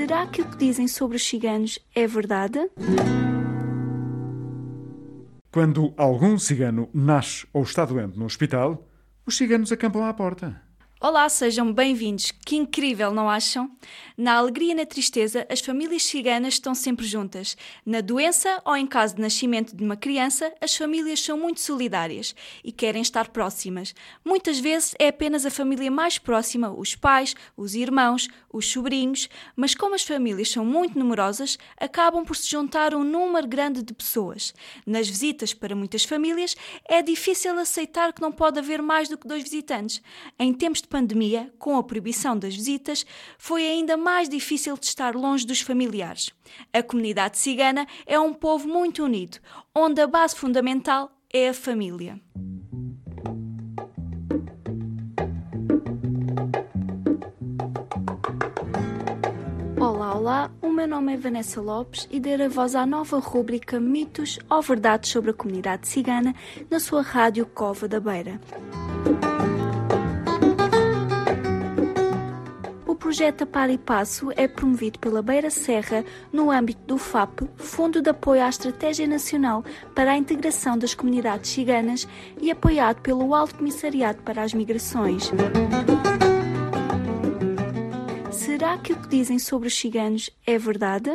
Será que o que dizem sobre os ciganos é verdade? Quando algum cigano nasce ou está doente no hospital, os ciganos acampam à porta. Olá, sejam bem-vindos. Que incrível, não acham? Na alegria e na tristeza, as famílias ciganas estão sempre juntas. Na doença ou em caso de nascimento de uma criança, as famílias são muito solidárias e querem estar próximas. Muitas vezes é apenas a família mais próxima, os pais, os irmãos, os sobrinhos, mas como as famílias são muito numerosas, acabam por se juntar um número grande de pessoas. Nas visitas para muitas famílias, é difícil aceitar que não pode haver mais do que dois visitantes. Em tempos de pandemia, com a proibição das visitas, foi ainda mais difícil de estar longe dos familiares. A comunidade cigana é um povo muito unido, onde a base fundamental é a família. Olá, olá, o meu nome é Vanessa Lopes e darei voz à nova rúbrica Mitos ou Verdades sobre a Comunidade Cigana na sua rádio Cova da Beira. Projeto Par e Passo é promovido pela Beira Serra no âmbito do FAP, Fundo de Apoio à Estratégia Nacional para a Integração das Comunidades Ciganas e apoiado pelo Alto Comissariado para as Migrações. Será que o que dizem sobre os ciganos é verdade?